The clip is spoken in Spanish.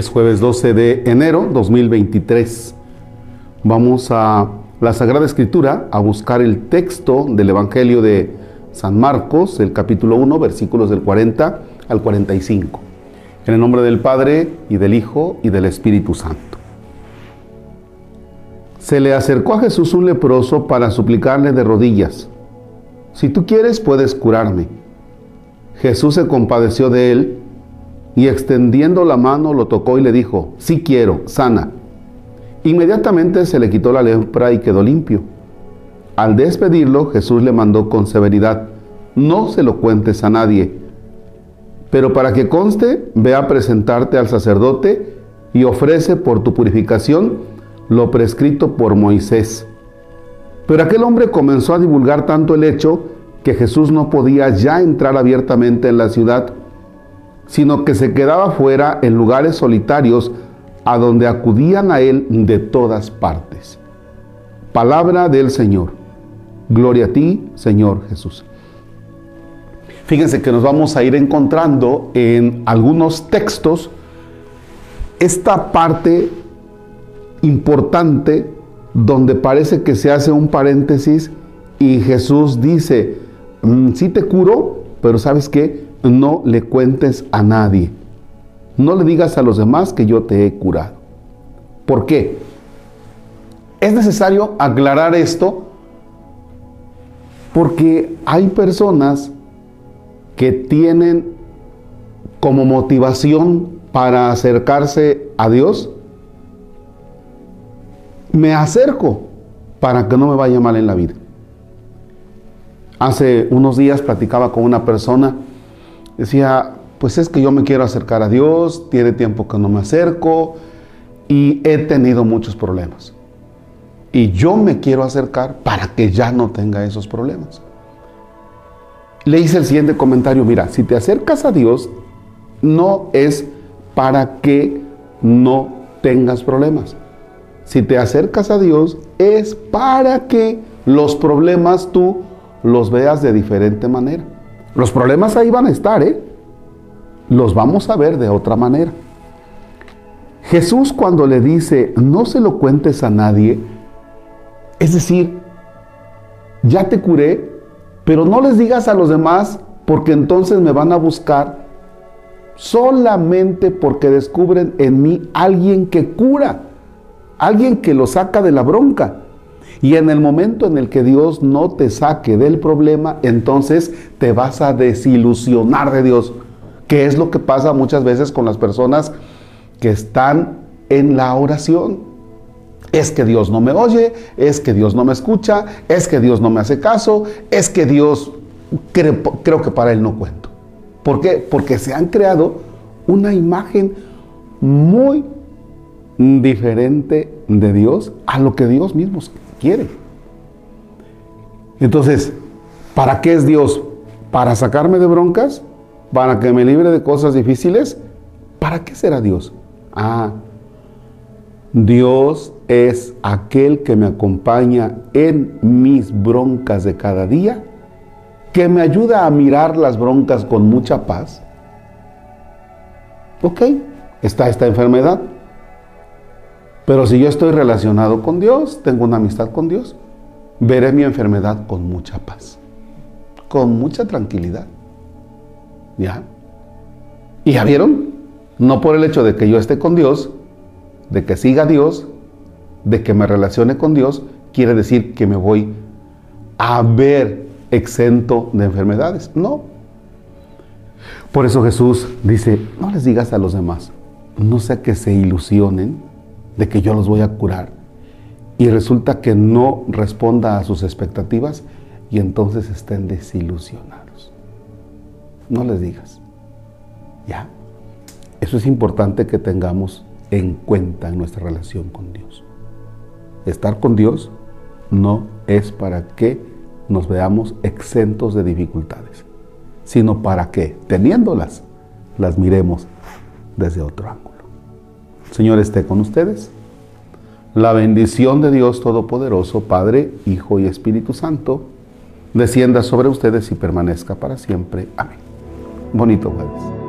Es jueves 12 de enero 2023. Vamos a la Sagrada Escritura a buscar el texto del Evangelio de San Marcos, el capítulo 1, versículos del 40 al 45. En el nombre del Padre y del Hijo y del Espíritu Santo. Se le acercó a Jesús un leproso para suplicarle de rodillas, si tú quieres puedes curarme. Jesús se compadeció de él y extendiendo la mano lo tocó y le dijo, sí quiero, sana. Inmediatamente se le quitó la lepra y quedó limpio. Al despedirlo, Jesús le mandó con severidad, no se lo cuentes a nadie, pero para que conste, ve a presentarte al sacerdote y ofrece por tu purificación lo prescrito por Moisés. Pero aquel hombre comenzó a divulgar tanto el hecho que Jesús no podía ya entrar abiertamente en la ciudad sino que se quedaba fuera en lugares solitarios a donde acudían a él de todas partes. Palabra del Señor. Gloria a ti, Señor Jesús. Fíjense que nos vamos a ir encontrando en algunos textos esta parte importante donde parece que se hace un paréntesis y Jesús dice, mm, sí te curo, pero ¿sabes qué? No le cuentes a nadie. No le digas a los demás que yo te he curado. ¿Por qué? Es necesario aclarar esto porque hay personas que tienen como motivación para acercarse a Dios, me acerco para que no me vaya mal en la vida. Hace unos días platicaba con una persona Decía, pues es que yo me quiero acercar a Dios, tiene tiempo que no me acerco y he tenido muchos problemas. Y yo me quiero acercar para que ya no tenga esos problemas. Le hice el siguiente comentario, mira, si te acercas a Dios, no es para que no tengas problemas. Si te acercas a Dios, es para que los problemas tú los veas de diferente manera. Los problemas ahí van a estar, ¿eh? Los vamos a ver de otra manera. Jesús cuando le dice, no se lo cuentes a nadie, es decir, ya te curé, pero no les digas a los demás porque entonces me van a buscar solamente porque descubren en mí alguien que cura, alguien que lo saca de la bronca. Y en el momento en el que Dios no te saque del problema, entonces te vas a desilusionar de Dios, que es lo que pasa muchas veces con las personas que están en la oración. Es que Dios no me oye, es que Dios no me escucha, es que Dios no me hace caso, es que Dios creo, que para Él no cuento. ¿Por qué? Porque se han creado una imagen muy diferente de Dios a lo que Dios mismo quiere. Entonces, ¿para qué es Dios? ¿Para sacarme de broncas? ¿Para que me libre de cosas difíciles? ¿Para qué será Dios? Ah, Dios es aquel que me acompaña en mis broncas de cada día, que me ayuda a mirar las broncas con mucha paz. Ok, está esta enfermedad, pero si yo estoy relacionado con Dios, tengo una amistad con Dios, veré mi enfermedad con mucha paz, con mucha tranquilidad. ¿Ya? ¿Y ya vieron? No por el hecho de que yo esté con Dios, de que siga Dios, de que me relacione con Dios, quiere decir que me voy a ver exento de enfermedades. No. Por eso Jesús dice, no les digas a los demás, no sea que se ilusionen de que yo los voy a curar y resulta que no responda a sus expectativas y entonces estén desilusionados. No les digas. ¿Ya? Eso es importante que tengamos en cuenta en nuestra relación con Dios. Estar con Dios no es para que nos veamos exentos de dificultades, sino para que, teniéndolas, las miremos desde otro ángulo. Señor esté con ustedes. La bendición de Dios Todopoderoso, Padre, Hijo y Espíritu Santo, descienda sobre ustedes y permanezca para siempre. Amén. Bonito jueves.